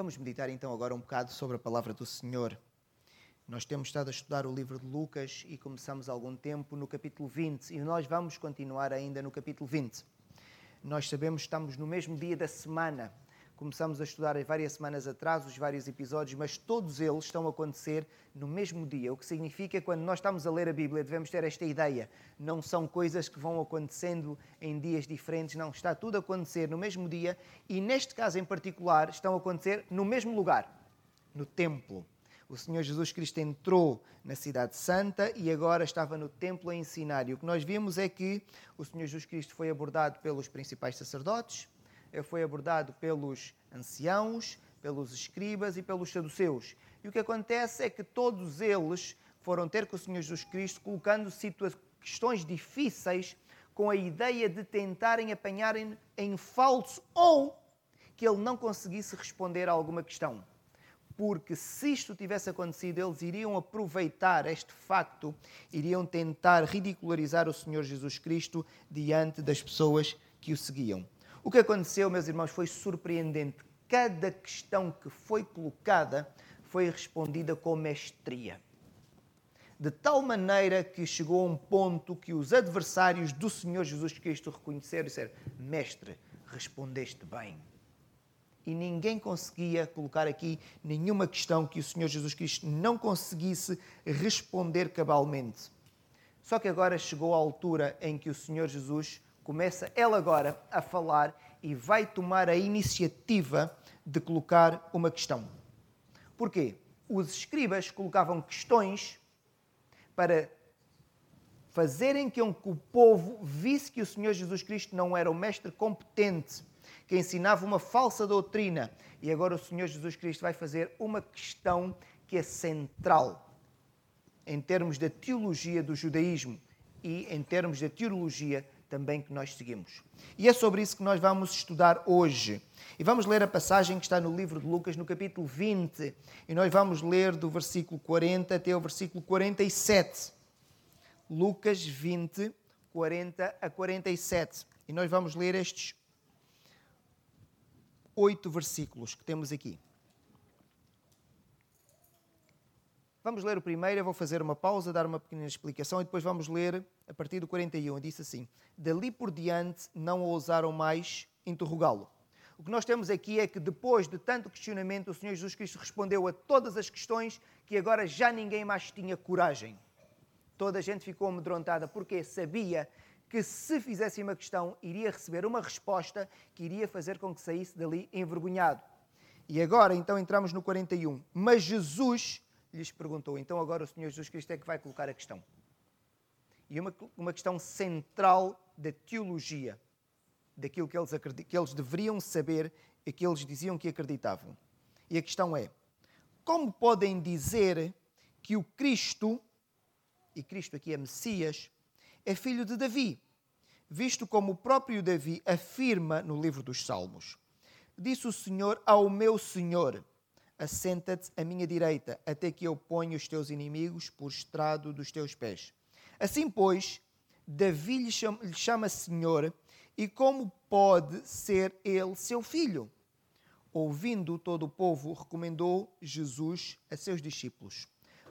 Vamos meditar então agora um bocado sobre a palavra do Senhor. Nós temos estado a estudar o livro de Lucas e começamos há algum tempo no capítulo 20 e nós vamos continuar ainda no capítulo 20. Nós sabemos que estamos no mesmo dia da semana. Começamos a estudar várias semanas atrás os vários episódios, mas todos eles estão a acontecer no mesmo dia, o que significa que quando nós estamos a ler a Bíblia devemos ter esta ideia. Não são coisas que vão acontecendo em dias diferentes, não. Está tudo a acontecer no mesmo dia e, neste caso em particular, estão a acontecer no mesmo lugar no templo. O Senhor Jesus Cristo entrou na Cidade Santa e agora estava no templo a ensinar. E o que nós vimos é que o Senhor Jesus Cristo foi abordado pelos principais sacerdotes, foi abordado pelos anciãos, pelos escribas e pelos saduceus. E o que acontece é que todos eles foram ter com o Senhor Jesus Cristo, colocando questões difíceis com a ideia de tentarem apanhar em falso ou que ele não conseguisse responder a alguma questão porque se isto tivesse acontecido, eles iriam aproveitar este facto, iriam tentar ridicularizar o Senhor Jesus Cristo diante das pessoas que o seguiam. O que aconteceu, meus irmãos, foi surpreendente. Cada questão que foi colocada foi respondida com mestria. De tal maneira que chegou a um ponto que os adversários do Senhor Jesus Cristo reconheceram e disseram: Mestre, respondeste bem e ninguém conseguia colocar aqui nenhuma questão que o Senhor Jesus Cristo não conseguisse responder cabalmente. Só que agora chegou a altura em que o Senhor Jesus começa, ele agora, a falar e vai tomar a iniciativa de colocar uma questão. Porquê? Os escribas colocavam questões para fazerem com que o povo visse que o Senhor Jesus Cristo não era o mestre competente que ensinava uma falsa doutrina. E agora o Senhor Jesus Cristo vai fazer uma questão que é central em termos da teologia do judaísmo e em termos da teologia também que nós seguimos. E é sobre isso que nós vamos estudar hoje. E vamos ler a passagem que está no livro de Lucas, no capítulo 20, e nós vamos ler do versículo 40 até o versículo 47. Lucas 20, 40 a 47. E nós vamos ler estes oito versículos que temos aqui. Vamos ler o primeiro, eu vou fazer uma pausa, dar uma pequena explicação e depois vamos ler a partir do 41. Disse assim: Dali por diante não ousaram mais interrogá-lo. O que nós temos aqui é que depois de tanto questionamento, o Senhor Jesus Cristo respondeu a todas as questões que agora já ninguém mais tinha coragem. Toda a gente ficou amedrontada porque sabia que se fizesse uma questão, iria receber uma resposta que iria fazer com que saísse dali envergonhado. E agora, então, entramos no 41. Mas Jesus lhes perguntou. Então, agora o Senhor Jesus Cristo é que vai colocar a questão. E uma, uma questão central da teologia, daquilo que eles, que eles deveriam saber e que eles diziam que acreditavam. E a questão é: como podem dizer que o Cristo, e Cristo aqui é Messias, é filho de Davi, visto como o próprio Davi afirma no livro dos Salmos. Disse o Senhor ao meu Senhor: Assenta-te à minha direita, até que eu ponha os teus inimigos por estrado dos teus pés. Assim, pois, Davi lhe chama, lhe chama Senhor, e como pode ser ele seu filho? Ouvindo todo o povo, recomendou Jesus a seus discípulos: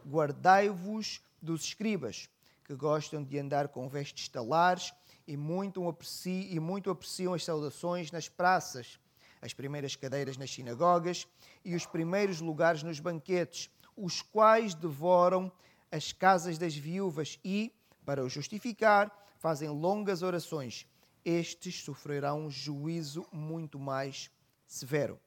Guardai-vos dos escribas que gostam de andar com vestes talares e muito, apreciam, e muito apreciam as saudações nas praças, as primeiras cadeiras nas sinagogas e os primeiros lugares nos banquetes, os quais devoram as casas das viúvas e, para o justificar, fazem longas orações. Estes sofrerão um juízo muito mais severo.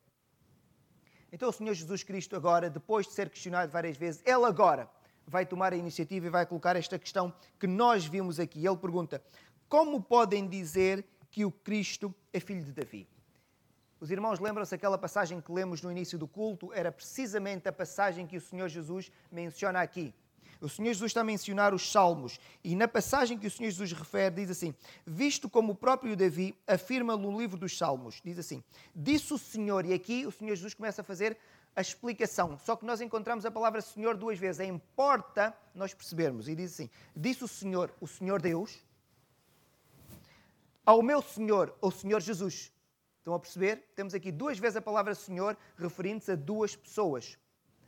Então o Senhor Jesus Cristo agora, depois de ser questionado várias vezes, ele agora vai tomar a iniciativa e vai colocar esta questão que nós vimos aqui. Ele pergunta: Como podem dizer que o Cristo é filho de Davi? Os irmãos lembram-se aquela passagem que lemos no início do culto? Era precisamente a passagem que o Senhor Jesus menciona aqui. O Senhor Jesus está a mencionar os Salmos e na passagem que o Senhor Jesus refere diz assim: Visto como o próprio Davi afirma no livro dos Salmos, diz assim: Disse o Senhor, e aqui o Senhor Jesus começa a fazer a explicação. Só que nós encontramos a palavra Senhor duas vezes. É importa nós percebermos. E diz assim: Disse o Senhor, o Senhor Deus, ao meu Senhor, o Senhor Jesus. Estão a perceber? Temos aqui duas vezes a palavra Senhor referindo-se a duas pessoas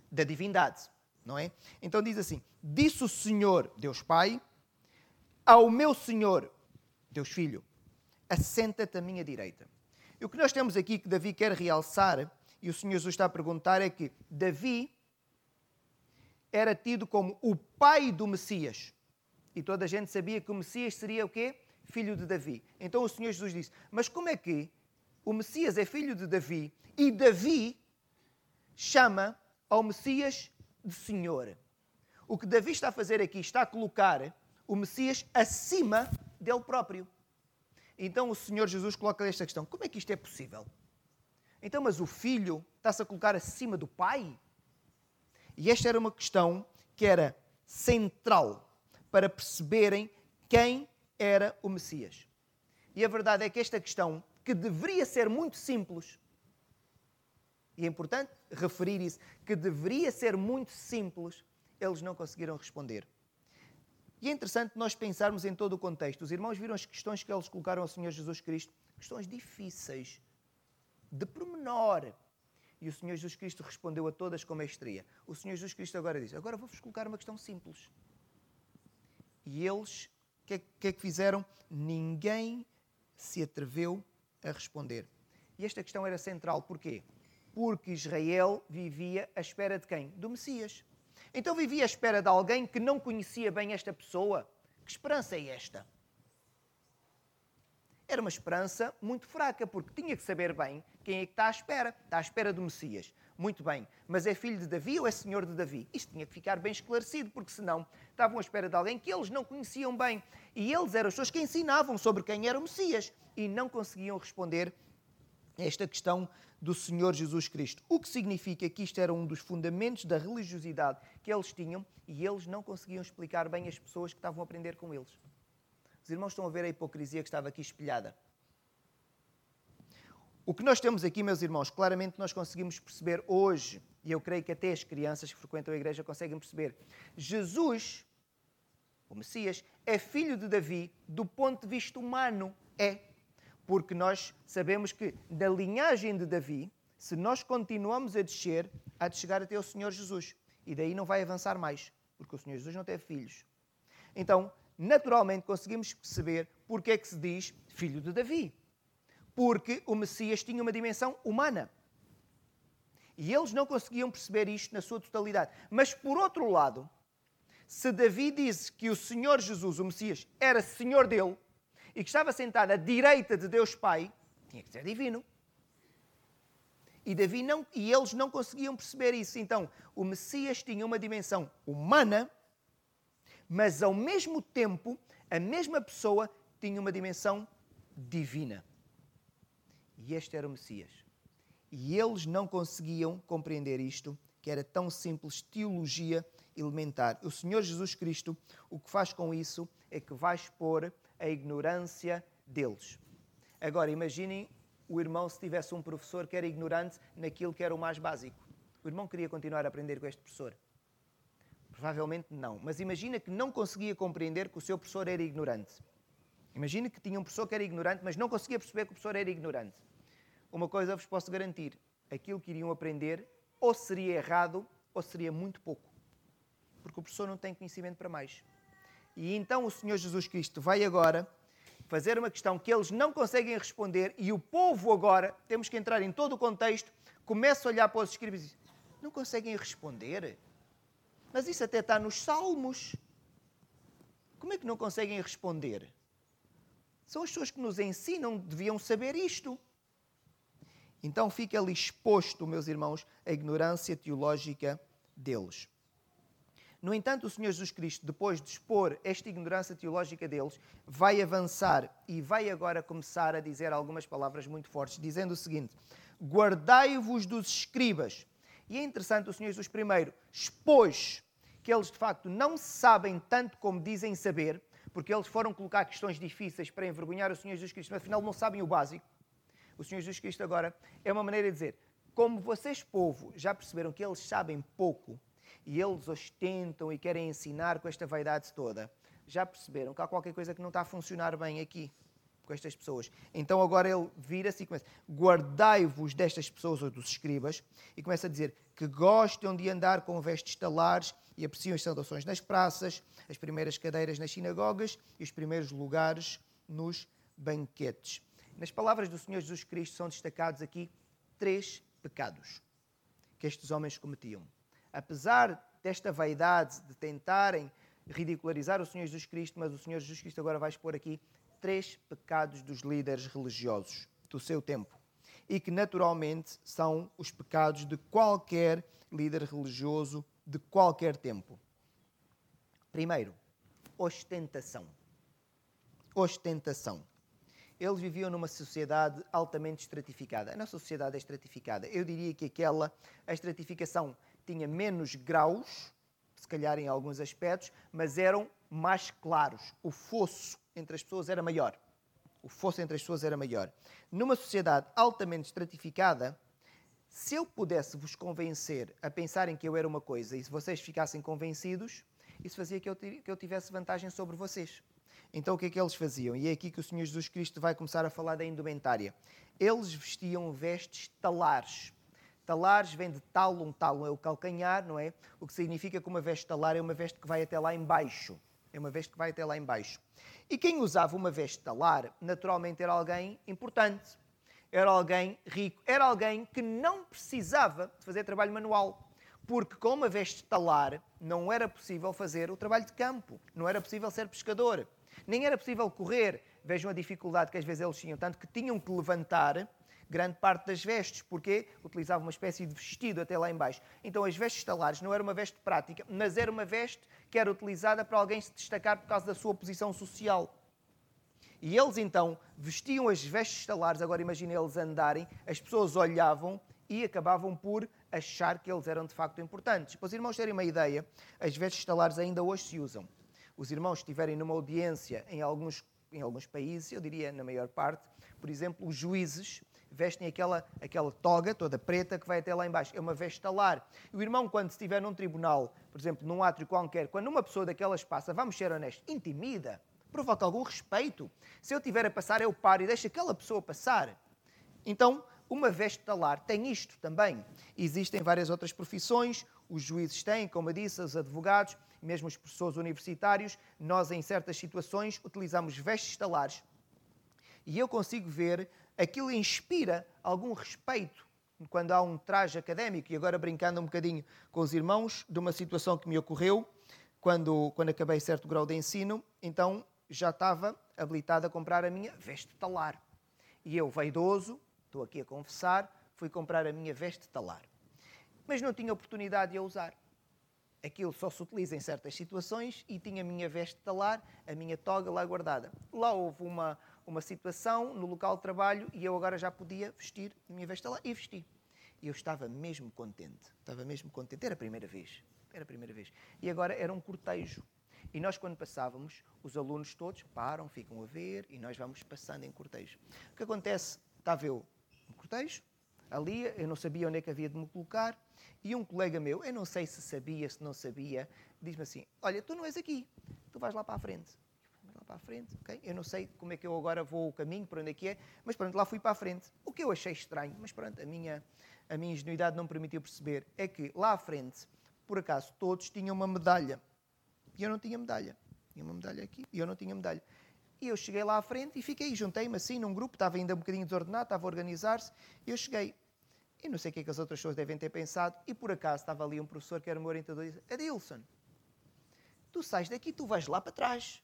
da divindade, não é? Então diz assim: Disse o Senhor, Deus Pai, ao meu Senhor, Deus Filho, assenta-te à minha direita. E o que nós temos aqui que Davi quer realçar, e o Senhor Jesus está a perguntar, é que Davi era tido como o pai do Messias. E toda a gente sabia que o Messias seria o quê? Filho de Davi. Então o Senhor Jesus disse: Mas como é que o Messias é filho de Davi e Davi chama ao Messias de Senhor? O que Davi está a fazer aqui está a colocar o Messias acima dele próprio. Então o Senhor Jesus coloca esta questão: como é que isto é possível? Então, mas o filho está-se a colocar acima do pai? E esta era uma questão que era central para perceberem quem era o Messias. E a verdade é que esta questão, que deveria ser muito simples, e é importante referir isso, que deveria ser muito simples, eles não conseguiram responder. E é interessante nós pensarmos em todo o contexto. Os irmãos viram as questões que eles colocaram ao Senhor Jesus Cristo, questões difíceis, de pormenor. E o Senhor Jesus Cristo respondeu a todas com mestria. O Senhor Jesus Cristo agora diz: Agora vou-vos colocar uma questão simples. E eles, o que, é, que é que fizeram? Ninguém se atreveu a responder. E esta questão era central. Porquê? Porque Israel vivia à espera de quem? Do Messias. Então vivia à espera de alguém que não conhecia bem esta pessoa. Que esperança é esta? Era uma esperança muito fraca, porque tinha que saber bem quem é que está à espera. Está à espera do Messias. Muito bem, mas é filho de Davi ou é senhor de Davi? Isto tinha que ficar bem esclarecido, porque senão estavam à espera de alguém que eles não conheciam bem. E eles eram as pessoas que ensinavam sobre quem era o Messias e não conseguiam responder a esta questão do Senhor Jesus Cristo. O que significa que isto era um dos fundamentos da religiosidade que eles tinham e eles não conseguiam explicar bem às pessoas que estavam a aprender com eles. Os irmãos estão a ver a hipocrisia que estava aqui espelhada. O que nós temos aqui, meus irmãos, claramente nós conseguimos perceber hoje, e eu creio que até as crianças que frequentam a igreja conseguem perceber. Jesus, o Messias, é filho de Davi do ponto de vista humano. É. Porque nós sabemos que da linhagem de Davi, se nós continuamos a descer, há de chegar até o Senhor Jesus. E daí não vai avançar mais, porque o Senhor Jesus não teve filhos. Então, naturalmente, conseguimos perceber porque é que se diz filho de Davi porque o Messias tinha uma dimensão humana. E eles não conseguiam perceber isto na sua totalidade. Mas, por outro lado, se Davi diz que o Senhor Jesus, o Messias, era Senhor dele e que estava sentado à direita de Deus Pai, tinha que ser divino. E, Davi não, e eles não conseguiam perceber isso. Então, o Messias tinha uma dimensão humana, mas ao mesmo tempo, a mesma pessoa tinha uma dimensão divina. E este era o Messias. E eles não conseguiam compreender isto, que era tão simples teologia elementar. O Senhor Jesus Cristo, o que faz com isso é que vai expor a ignorância deles. Agora, imaginem o irmão se tivesse um professor que era ignorante naquilo que era o mais básico. O irmão queria continuar a aprender com este professor? Provavelmente não. Mas imagina que não conseguia compreender que o seu professor era ignorante. Imagina que tinha um professor que era ignorante, mas não conseguia perceber que o professor era ignorante. Uma coisa vos posso garantir: aquilo que iriam aprender ou seria errado ou seria muito pouco. Porque o professor não tem conhecimento para mais. E então o Senhor Jesus Cristo vai agora fazer uma questão que eles não conseguem responder e o povo agora, temos que entrar em todo o contexto, começa a olhar para os escribas e diz, não conseguem responder? Mas isso até está nos salmos. Como é que não conseguem responder? São as pessoas que nos ensinam, deviam saber isto. Então fica ali exposto, meus irmãos, a ignorância teológica deles. No entanto, o Senhor Jesus Cristo, depois de expor esta ignorância teológica deles, vai avançar e vai agora começar a dizer algumas palavras muito fortes, dizendo o seguinte: Guardai-vos dos escribas. E é interessante, o Senhor Jesus primeiro expôs que eles de facto não sabem tanto como dizem saber, porque eles foram colocar questões difíceis para envergonhar o Senhor Jesus Cristo, mas afinal não sabem o básico. O Senhor Jesus Cristo agora é uma maneira de dizer: como vocês, povo, já perceberam que eles sabem pouco e eles ostentam e querem ensinar com esta vaidade toda, já perceberam que há qualquer coisa que não está a funcionar bem aqui. com estas pessoas. Então agora ele vira-se e começa: guardai-vos destas pessoas ou dos escribas, e começa a dizer que gostam de andar com vestes talares e apreciam as saudações nas praças, as primeiras cadeiras nas sinagogas e os primeiros lugares nos banquetes. Nas palavras do Senhor Jesus Cristo são destacados aqui três pecados que estes homens cometiam. Apesar desta vaidade de tentarem ridicularizar o Senhor Jesus Cristo, mas o Senhor Jesus Cristo agora vai expor aqui três pecados dos líderes religiosos do seu tempo e que naturalmente são os pecados de qualquer líder religioso de qualquer tempo. Primeiro, ostentação. Ostentação. Eles viviam numa sociedade altamente estratificada. A nossa sociedade é estratificada. Eu diria que aquela, a estratificação tinha menos graus, se calhar em alguns aspectos, mas eram mais claros. O fosso entre as pessoas era maior. O fosso entre as pessoas era maior. Numa sociedade altamente estratificada, se eu pudesse vos convencer a pensarem que eu era uma coisa e se vocês ficassem convencidos, isso fazia que eu, que eu tivesse vantagem sobre vocês. Então o que é que eles faziam? E é aqui que o Senhor Jesus Cristo vai começar a falar da indumentária. Eles vestiam vestes talares. Talares vem de talon, talon é o calcanhar, não é? O que significa que uma veste talar é uma veste que vai até lá embaixo. É uma veste que vai até lá embaixo. E quem usava uma veste talar, naturalmente era alguém importante, era alguém rico, era alguém que não precisava de fazer trabalho manual. Porque com uma veste talar não era possível fazer o trabalho de campo, não era possível ser pescador, nem era possível correr. Vejam a dificuldade que às vezes eles tinham, tanto que tinham que levantar grande parte das vestes, porque utilizavam uma espécie de vestido até lá embaixo. Então as vestes talares não era uma veste prática, mas era uma veste que era utilizada para alguém se destacar por causa da sua posição social. E eles então vestiam as vestes talares, agora imaginem eles andarem, as pessoas olhavam e acabavam por achar que eles eram de facto importantes. Para os irmãos terem uma ideia, as vestes talares ainda hoje se usam. Os irmãos estiverem numa audiência em alguns, em alguns países, eu diria na maior parte, por exemplo, os juízes vestem aquela, aquela toga toda preta que vai até lá embaixo. É uma veste talar. E o irmão, quando estiver num tribunal, por exemplo, num átrio qualquer, quando uma pessoa daquelas passa, vamos ser honestos, intimida, provoca algum respeito. Se eu tiver a passar, eu paro e deixo aquela pessoa passar. Então, uma veste talar tem isto também. Existem várias outras profissões, os juízes têm, como eu disse, os advogados, mesmo os professores universitários. Nós, em certas situações, utilizamos vestes talares. E eu consigo ver aquilo inspira algum respeito quando há um traje académico. E agora, brincando um bocadinho com os irmãos, de uma situação que me ocorreu quando, quando acabei certo grau de ensino, então já estava habilitado a comprar a minha veste talar. E eu, vaidoso, estou aqui a confessar, fui comprar a minha veste talar. Mas não tinha oportunidade de a usar. Aquilo só se utiliza em certas situações e tinha a minha veste talar, a minha toga lá guardada. Lá houve uma, uma situação no local de trabalho e eu agora já podia vestir a minha veste lá e vesti. E eu estava mesmo contente, estava mesmo contente. Era a primeira vez, era a primeira vez. E agora era um cortejo. E nós, quando passávamos, os alunos todos param, ficam a ver e nós vamos passando em cortejo. O que acontece? Estava eu no cortejo, ali, eu não sabia onde é que havia de me colocar, e um colega meu, eu não sei se sabia, se não sabia, diz-me assim: Olha, tu não és aqui, tu vais lá para a frente para a frente, ok? Eu não sei como é que eu agora vou o caminho, para onde é que é, mas pronto, lá fui para a frente. O que eu achei estranho, mas pronto, a minha, a minha ingenuidade não me permitiu perceber, é que lá à frente, por acaso, todos tinham uma medalha. E eu não tinha medalha. Tinha uma medalha aqui e eu não tinha medalha. E eu cheguei lá à frente e fiquei, juntei-me assim num grupo, estava ainda um bocadinho desordenado, estava a organizar-se, e eu cheguei. E não sei o que é que as outras pessoas devem ter pensado, e por acaso estava ali um professor que era meu orientador e disse: Adilson, tu sais daqui, tu vais lá para trás.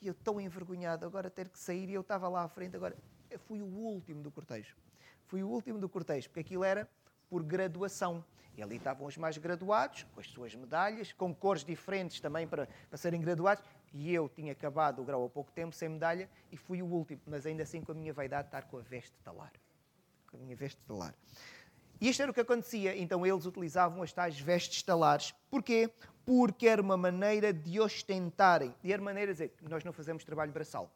E eu tão envergonhado agora ter que sair e eu estava lá à frente. Agora, eu fui o último do cortejo. Fui o último do cortejo, porque aquilo era por graduação. E ali estavam os mais graduados, com as suas medalhas, com cores diferentes também para, para serem graduados. E eu tinha acabado o grau há pouco tempo, sem medalha, e fui o último. Mas ainda assim, com a minha vaidade, estar com a veste talar. Minha veste talar. E isto era o que acontecia. Então eles utilizavam as tais vestes talares. Porquê? porque era uma maneira de ostentarem. E era maneira de dizer que nós não fazemos trabalho braçal.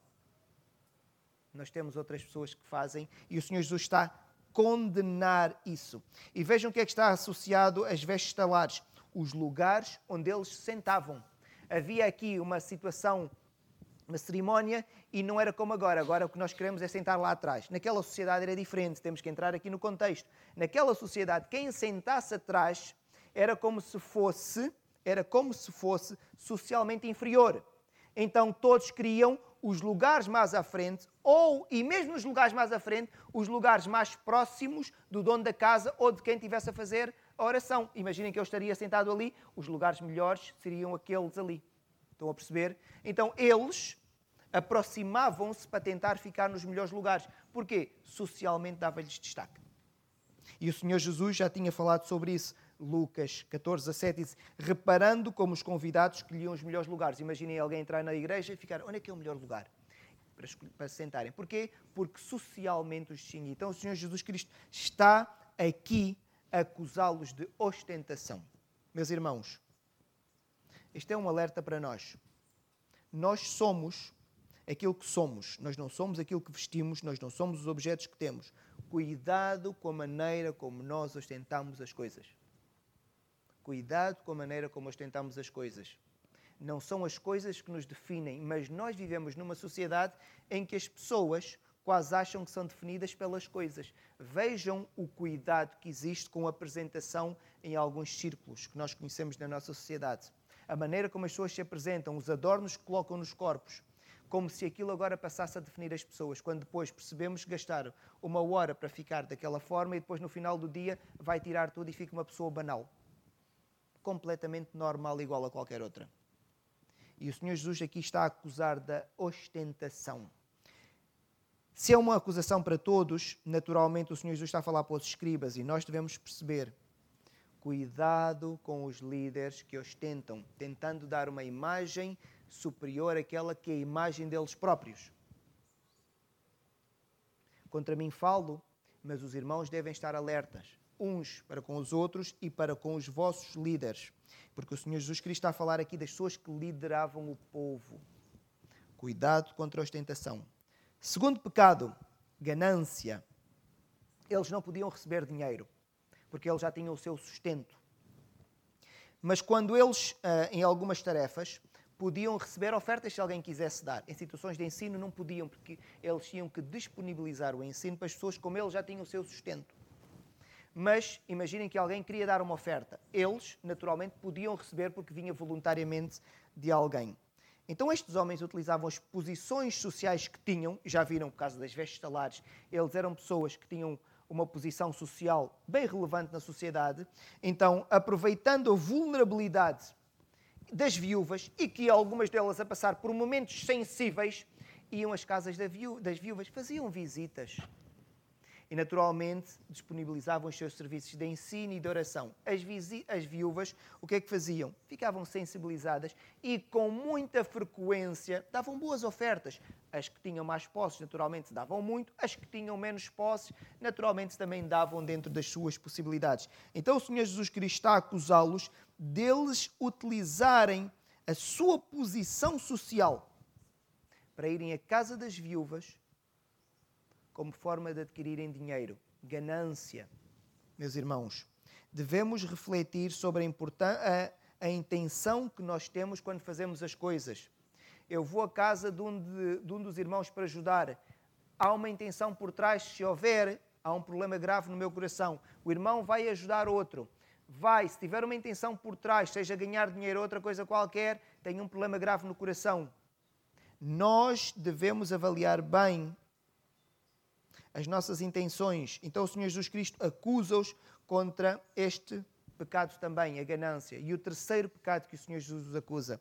Nós temos outras pessoas que fazem e o Senhor Jesus está a condenar isso. E vejam o que é que está associado às vestes talares: os lugares onde eles se sentavam. Havia aqui uma situação uma cerimónia e não era como agora. Agora o que nós queremos é sentar lá atrás. Naquela sociedade era diferente, temos que entrar aqui no contexto. Naquela sociedade, quem sentasse atrás era como se fosse, era como se fosse socialmente inferior. Então todos queriam os lugares mais à frente, ou, e mesmo nos lugares mais à frente, os lugares mais próximos do dono da casa ou de quem estivesse a fazer a oração. Imaginem que eu estaria sentado ali, os lugares melhores seriam aqueles ali. Estão a perceber? Então eles aproximavam-se para tentar ficar nos melhores lugares. Porquê? Socialmente dava-lhes destaque. E o Senhor Jesus já tinha falado sobre isso. Lucas 14, a 7 diz: Reparando como os convidados escolhiam os melhores lugares. Imaginem alguém entrar na igreja e ficar: onde é que é o melhor lugar? Para, para se sentarem. Porquê? Porque socialmente os distinguia. Então o Senhor Jesus Cristo está aqui a acusá-los de ostentação. Meus irmãos, este é um alerta para nós. Nós somos aquilo que somos, nós não somos aquilo que vestimos, nós não somos os objetos que temos. Cuidado com a maneira como nós ostentamos as coisas. Cuidado com a maneira como ostentamos as coisas. Não são as coisas que nos definem, mas nós vivemos numa sociedade em que as pessoas quase acham que são definidas pelas coisas. Vejam o cuidado que existe com a apresentação em alguns círculos que nós conhecemos na nossa sociedade a maneira como as pessoas se apresentam, os adornos que colocam nos corpos, como se aquilo agora passasse a definir as pessoas, quando depois percebemos que uma hora para ficar daquela forma e depois no final do dia vai tirar tudo e fica uma pessoa banal. Completamente normal, igual a qualquer outra. E o Senhor Jesus aqui está a acusar da ostentação. Se é uma acusação para todos, naturalmente o Senhor Jesus está a falar para os escribas e nós devemos perceber Cuidado com os líderes que ostentam, tentando dar uma imagem superior àquela que é a imagem deles próprios. Contra mim falo, mas os irmãos devem estar alertas, uns para com os outros e para com os vossos líderes. Porque o Senhor Jesus Cristo está a falar aqui das pessoas que lideravam o povo. Cuidado contra a ostentação. Segundo pecado, ganância. Eles não podiam receber dinheiro porque eles já tinham o seu sustento. Mas quando eles, ah, em algumas tarefas, podiam receber ofertas se alguém quisesse dar. Em situações de ensino não podiam, porque eles tinham que disponibilizar o ensino para as pessoas como eles já tinham o seu sustento. Mas imaginem que alguém queria dar uma oferta. Eles, naturalmente, podiam receber porque vinha voluntariamente de alguém. Então estes homens utilizavam as posições sociais que tinham, já viram o caso das vestes talares, eles eram pessoas que tinham uma posição social bem relevante na sociedade. Então, aproveitando a vulnerabilidade das viúvas e que algumas delas a passar por momentos sensíveis, iam às casas das viúvas, faziam visitas e, naturalmente, disponibilizavam os seus serviços de ensino e de oração. As, as viúvas, o que é que faziam? Ficavam sensibilizadas e, com muita frequência, davam boas ofertas. As que tinham mais posses, naturalmente, davam muito. As que tinham menos posses, naturalmente, também davam dentro das suas possibilidades. Então, o Senhor Jesus Cristo está a acusá-los deles utilizarem a sua posição social para irem à casa das viúvas como forma de adquirirem dinheiro. Ganância. Meus irmãos, devemos refletir sobre a, a, a intenção que nós temos quando fazemos as coisas. Eu vou à casa de um, de, de um dos irmãos para ajudar. Há uma intenção por trás, se houver, há um problema grave no meu coração. O irmão vai ajudar outro. Vai, se tiver uma intenção por trás, seja ganhar dinheiro ou outra coisa qualquer, tem um problema grave no coração. Nós devemos avaliar bem as nossas intenções. Então o Senhor Jesus Cristo acusa-os contra este pecado também, a ganância. E o terceiro pecado que o Senhor Jesus acusa,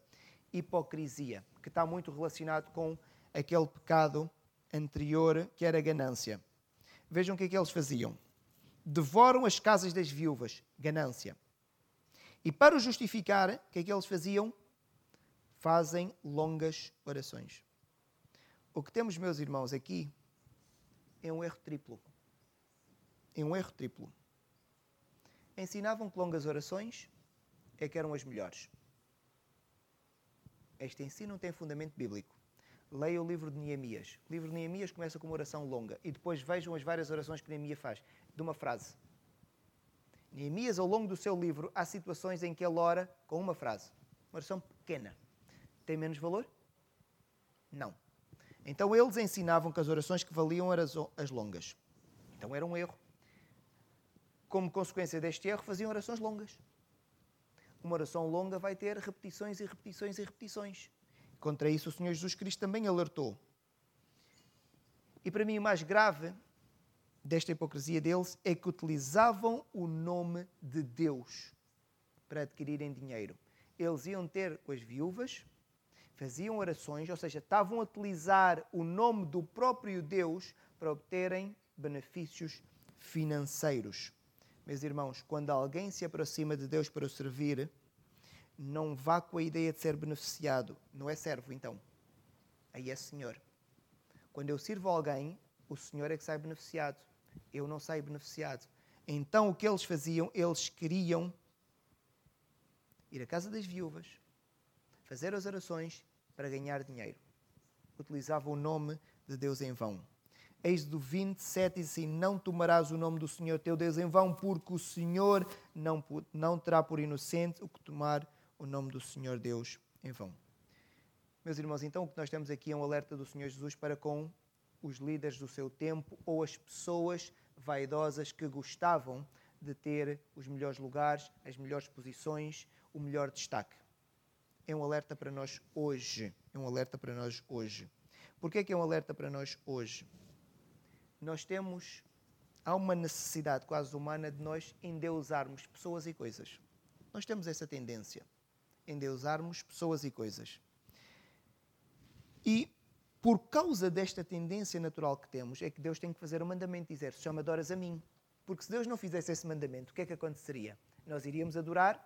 hipocrisia, que está muito relacionado com aquele pecado anterior que era a ganância. Vejam o que é que eles faziam. Devoram as casas das viúvas, ganância. E para o justificar, o que é que eles faziam? Fazem longas orações. O que temos, meus irmãos, aqui é um erro triplo. É um erro triplo. Ensinavam que longas orações é que eram as melhores. Este ensino tem fundamento bíblico. Leia o livro de Neemias. O livro de Neemias começa com uma oração longa e depois vejam as várias orações que Neemias faz, de uma frase. Neemias, ao longo do seu livro, há situações em que ele ora com uma frase. Uma oração pequena. Tem menos valor? Não. Então eles ensinavam que as orações que valiam eram as longas. Então era um erro. Como consequência deste erro, faziam orações longas. Uma oração longa vai ter repetições e repetições e repetições. Contra isso, o Senhor Jesus Cristo também alertou. E para mim, o mais grave desta hipocrisia deles é que utilizavam o nome de Deus para adquirirem dinheiro. Eles iam ter com as viúvas, faziam orações, ou seja, estavam a utilizar o nome do próprio Deus para obterem benefícios financeiros. Meus irmãos, quando alguém se aproxima de Deus para o servir, não vá com a ideia de ser beneficiado. Não é servo, então. Aí é Senhor. Quando eu sirvo alguém, o Senhor é que sai beneficiado. Eu não saio beneficiado. Então o que eles faziam? Eles queriam ir à casa das viúvas, fazer as orações para ganhar dinheiro. Utilizavam o nome de Deus em vão. Êxodo 27 diz assim: Não tomarás o nome do Senhor teu Deus em vão, porque o Senhor não, não terá por inocente o que tomar o nome do Senhor Deus em vão. Meus irmãos, então o que nós temos aqui é um alerta do Senhor Jesus para com os líderes do seu tempo ou as pessoas vaidosas que gostavam de ter os melhores lugares, as melhores posições, o melhor destaque. É um alerta para nós hoje. É um alerta para nós hoje. Por que é, que é um alerta para nós hoje? Nós temos, há uma necessidade quase humana de nós endeusarmos pessoas e coisas. Nós temos essa tendência endeusarmos pessoas e coisas. E por causa desta tendência natural que temos, é que Deus tem que fazer o mandamento dizer: se chama adoras a mim. Porque se Deus não fizesse esse mandamento, o que é que aconteceria? Nós iríamos adorar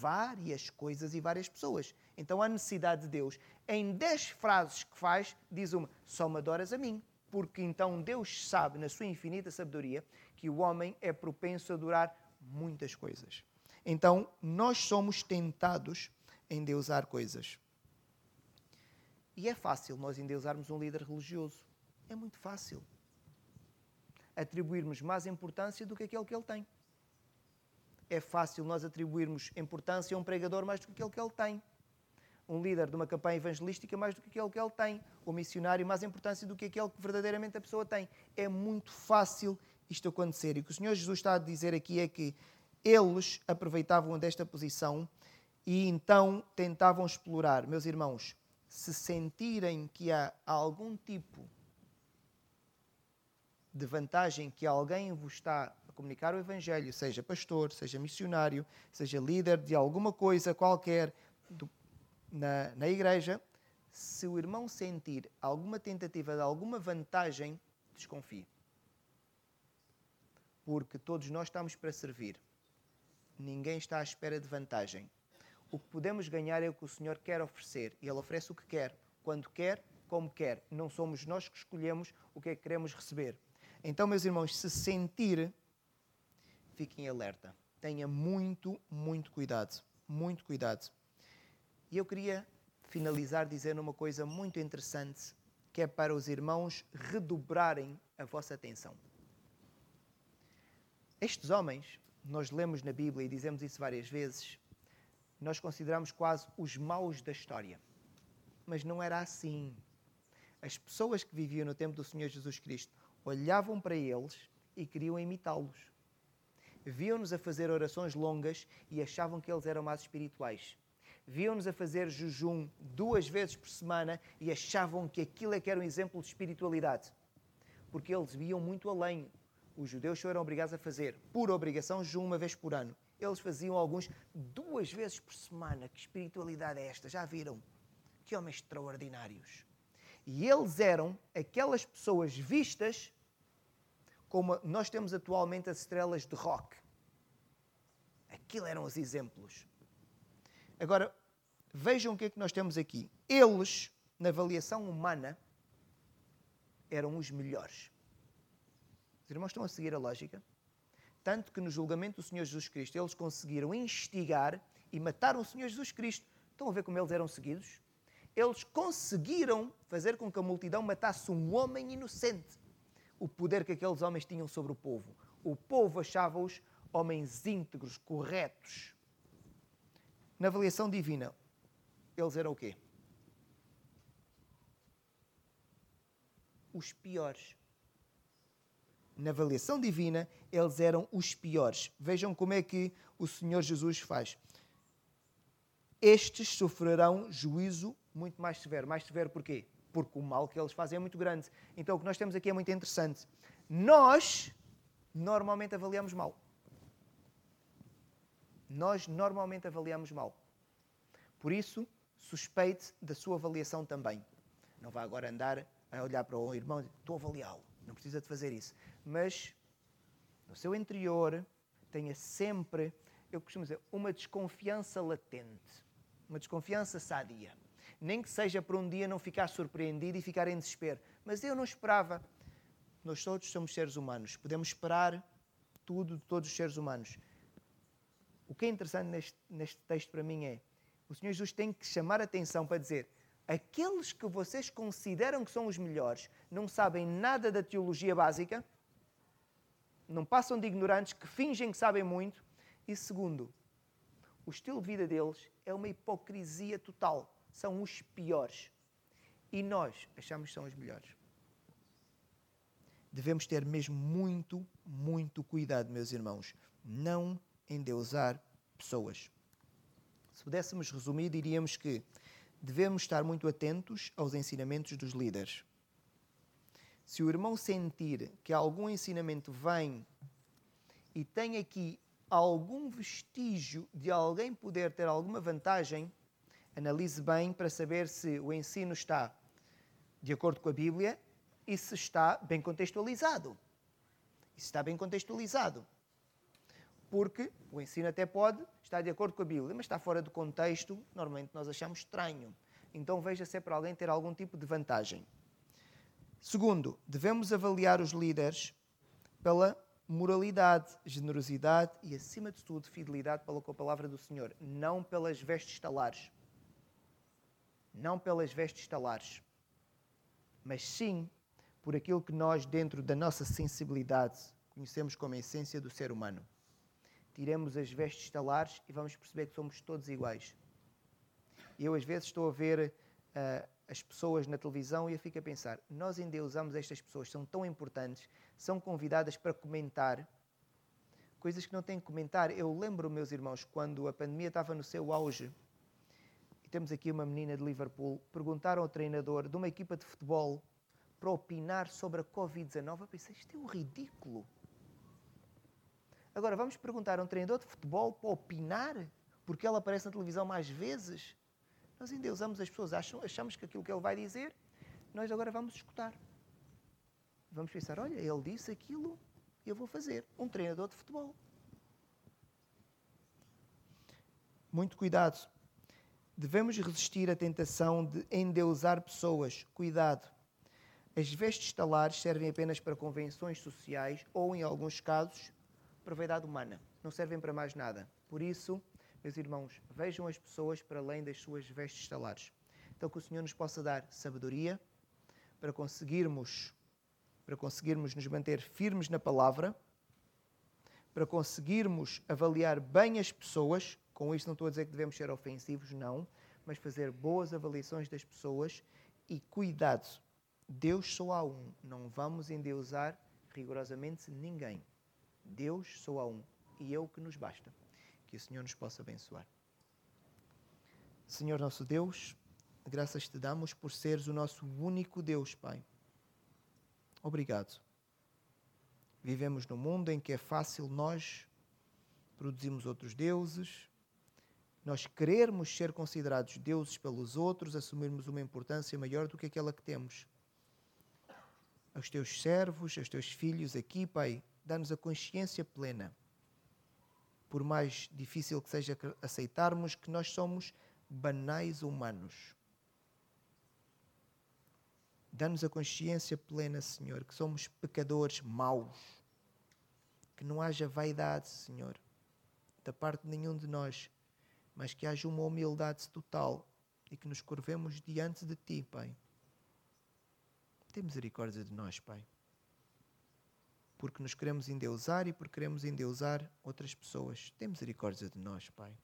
várias coisas e várias pessoas. Então a necessidade de Deus, em dez frases que faz, diz uma: só me adoras a mim. Porque então Deus sabe, na sua infinita sabedoria, que o homem é propenso a adorar muitas coisas. Então, nós somos tentados a endeusar coisas. E é fácil nós endeusarmos um líder religioso. É muito fácil. Atribuirmos mais importância do que aquele que ele tem. É fácil nós atribuirmos importância a um pregador mais do que aquele que ele tem. Um líder de uma campanha evangelística mais do que aquele que ele tem. O missionário mais importância do que aquele que verdadeiramente a pessoa tem. É muito fácil isto acontecer. E o que o Senhor Jesus está a dizer aqui é que eles aproveitavam desta posição e então tentavam explorar. Meus irmãos, se sentirem que há algum tipo de vantagem que alguém vos está comunicar o Evangelho, seja pastor, seja missionário, seja líder de alguma coisa qualquer do, na, na igreja, se o irmão sentir alguma tentativa de alguma vantagem, desconfie. Porque todos nós estamos para servir. Ninguém está à espera de vantagem. O que podemos ganhar é o que o Senhor quer oferecer. E Ele oferece o que quer, quando quer, como quer. Não somos nós que escolhemos o que é que queremos receber. Então, meus irmãos, se sentir, fiquem alerta. Tenha muito, muito cuidado. Muito cuidado. E eu queria finalizar dizendo uma coisa muito interessante, que é para os irmãos redobrarem a vossa atenção. Estes homens nós lemos na Bíblia e dizemos isso várias vezes, nós consideramos quase os maus da história. Mas não era assim. As pessoas que viviam no tempo do Senhor Jesus Cristo olhavam para eles e queriam imitá-los. Viam-nos a fazer orações longas e achavam que eles eram mais espirituais. Viam-nos a fazer jejum duas vezes por semana e achavam que aquilo é que era um exemplo de espiritualidade. Porque eles viam muito além os judeus eram obrigados a fazer, por obrigação, jejum uma vez por ano. Eles faziam alguns duas vezes por semana. Que espiritualidade é esta? Já viram? Que homens extraordinários. E eles eram aquelas pessoas vistas como nós temos atualmente as estrelas de rock. Aquilo eram os exemplos. Agora, vejam o que é que nós temos aqui. Eles, na avaliação humana, eram os melhores. Os irmãos estão a seguir a lógica? Tanto que no julgamento do Senhor Jesus Cristo eles conseguiram instigar e mataram o Senhor Jesus Cristo. Estão a ver como eles eram seguidos? Eles conseguiram fazer com que a multidão matasse um homem inocente. O poder que aqueles homens tinham sobre o povo. O povo achava-os homens íntegros, corretos. Na avaliação divina, eles eram o quê? os piores. Na avaliação divina, eles eram os piores. Vejam como é que o Senhor Jesus faz. Estes sofrerão juízo muito mais severo. Mais severo porquê? Porque o mal que eles fazem é muito grande. Então o que nós temos aqui é muito interessante. Nós normalmente avaliamos mal. Nós normalmente avaliamos mal. Por isso, suspeite da sua avaliação também. Não vá agora andar a olhar para o irmão e dizer, estou a avaliá-lo. Não precisa de fazer isso. Mas no seu interior tenha sempre, eu costumo dizer, uma desconfiança latente. Uma desconfiança sadia. Nem que seja por um dia não ficar surpreendido e ficar em desespero. Mas eu não esperava. Nós todos somos seres humanos. Podemos esperar tudo de todos os seres humanos. O que é interessante neste, neste texto para mim é o Senhor Jesus tem que chamar a atenção para dizer: aqueles que vocês consideram que são os melhores não sabem nada da teologia básica, não passam de ignorantes que fingem que sabem muito, e segundo, o estilo de vida deles é uma hipocrisia total. São os piores. E nós achamos que são os melhores. Devemos ter mesmo muito, muito cuidado, meus irmãos. Não endeusar pessoas. Se pudéssemos resumir, diríamos que devemos estar muito atentos aos ensinamentos dos líderes. Se o irmão sentir que algum ensinamento vem e tem aqui algum vestígio de alguém poder ter alguma vantagem, analise bem para saber se o ensino está de acordo com a Bíblia e se está bem contextualizado. E se está bem contextualizado porque o ensino até pode estar de acordo com a Bíblia, mas está fora do contexto, normalmente nós achamos estranho. Então veja se é para alguém ter algum tipo de vantagem. Segundo, devemos avaliar os líderes pela moralidade, generosidade e, acima de tudo, fidelidade para com a palavra do Senhor, não pelas vestes talares. Não pelas vestes talares, mas sim por aquilo que nós, dentro da nossa sensibilidade, conhecemos como a essência do ser humano tiremos as vestes talares e vamos perceber que somos todos iguais. Eu, às vezes, estou a ver uh, as pessoas na televisão e eu fico a pensar: nós endeusamos estas pessoas, são tão importantes, são convidadas para comentar coisas que não têm que comentar. Eu lembro, meus irmãos, quando a pandemia estava no seu auge, temos aqui uma menina de Liverpool, perguntaram ao treinador de uma equipa de futebol para opinar sobre a Covid-19. Eu pensei: isto é um ridículo. Agora, vamos perguntar a um treinador de futebol para opinar, porque ele aparece na televisão mais vezes. Nós endeusamos as pessoas, achamos que aquilo que ele vai dizer, nós agora vamos escutar. Vamos pensar: olha, ele disse aquilo, eu vou fazer. Um treinador de futebol. Muito cuidado. Devemos resistir à tentação de endeusar pessoas. Cuidado. As vestes talares servem apenas para convenções sociais ou, em alguns casos, para vaidade humana, não servem para mais nada. Por isso, meus irmãos, vejam as pessoas para além das suas vestes talares. Então que o Senhor nos possa dar sabedoria para conseguirmos para conseguirmos nos manter firmes na palavra, para conseguirmos avaliar bem as pessoas, com isso não estou a dizer que devemos ser ofensivos, não, mas fazer boas avaliações das pessoas e cuidado, Deus só há um, não vamos endeusar rigorosamente ninguém. Deus só há um e é o que nos basta. Que o Senhor nos possa abençoar. Senhor nosso Deus, graças te damos por seres o nosso único Deus, Pai. Obrigado. Vivemos num mundo em que é fácil nós produzirmos outros deuses, nós querermos ser considerados deuses pelos outros, assumirmos uma importância maior do que aquela que temos. Aos teus servos, aos teus filhos aqui, Pai, dá-nos a consciência plena, por mais difícil que seja aceitarmos que nós somos banais humanos. Dá-nos a consciência plena, Senhor, que somos pecadores maus. Que não haja vaidade, Senhor, da parte de nenhum de nós, mas que haja uma humildade total e que nos curvemos diante de Ti, Pai. Tem misericórdia de nós, Pai. Porque nos queremos endeusar e porque queremos endeusar outras pessoas. Tem misericórdia de nós, Pai.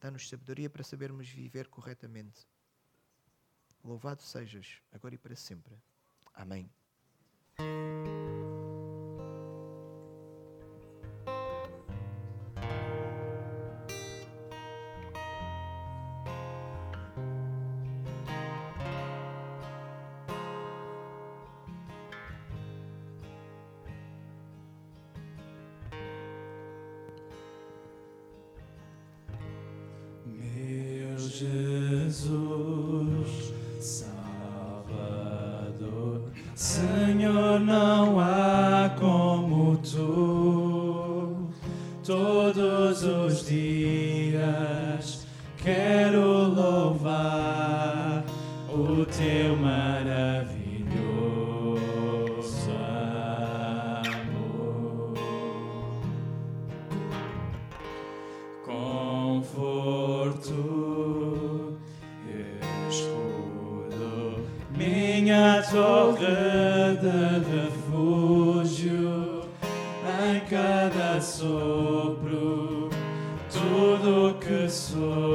Dá-nos sabedoria para sabermos viver corretamente. Louvado sejas, agora e para sempre. Amém. cada sopro, tudo que sou.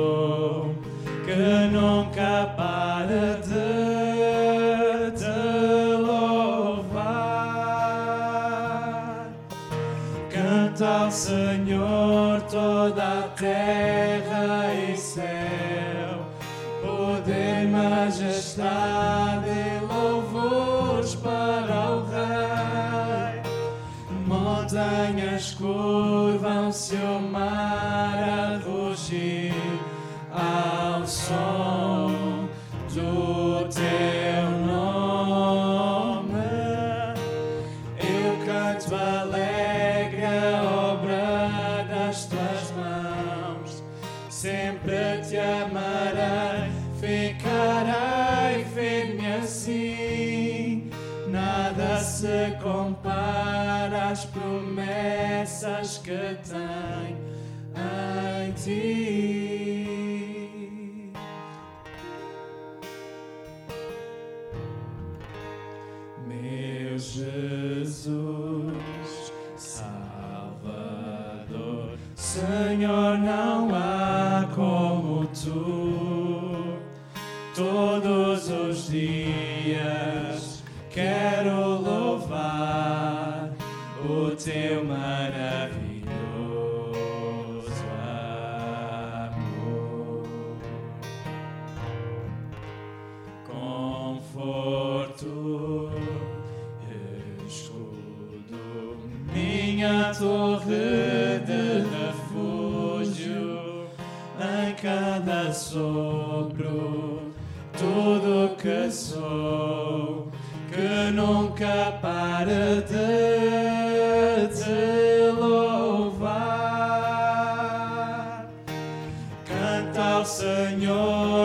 ti. Meu Jesus, Salvador, Senhor, não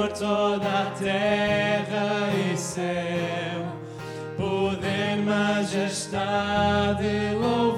por toda a terra e céu, poder, majestade e louvor.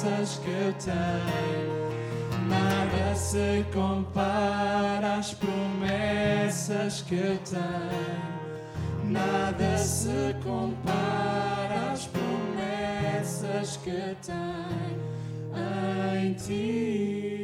forças que eu tenho, nada se compara às promessas que eu tenho, nada se compara às promessas que eu tenho em ti.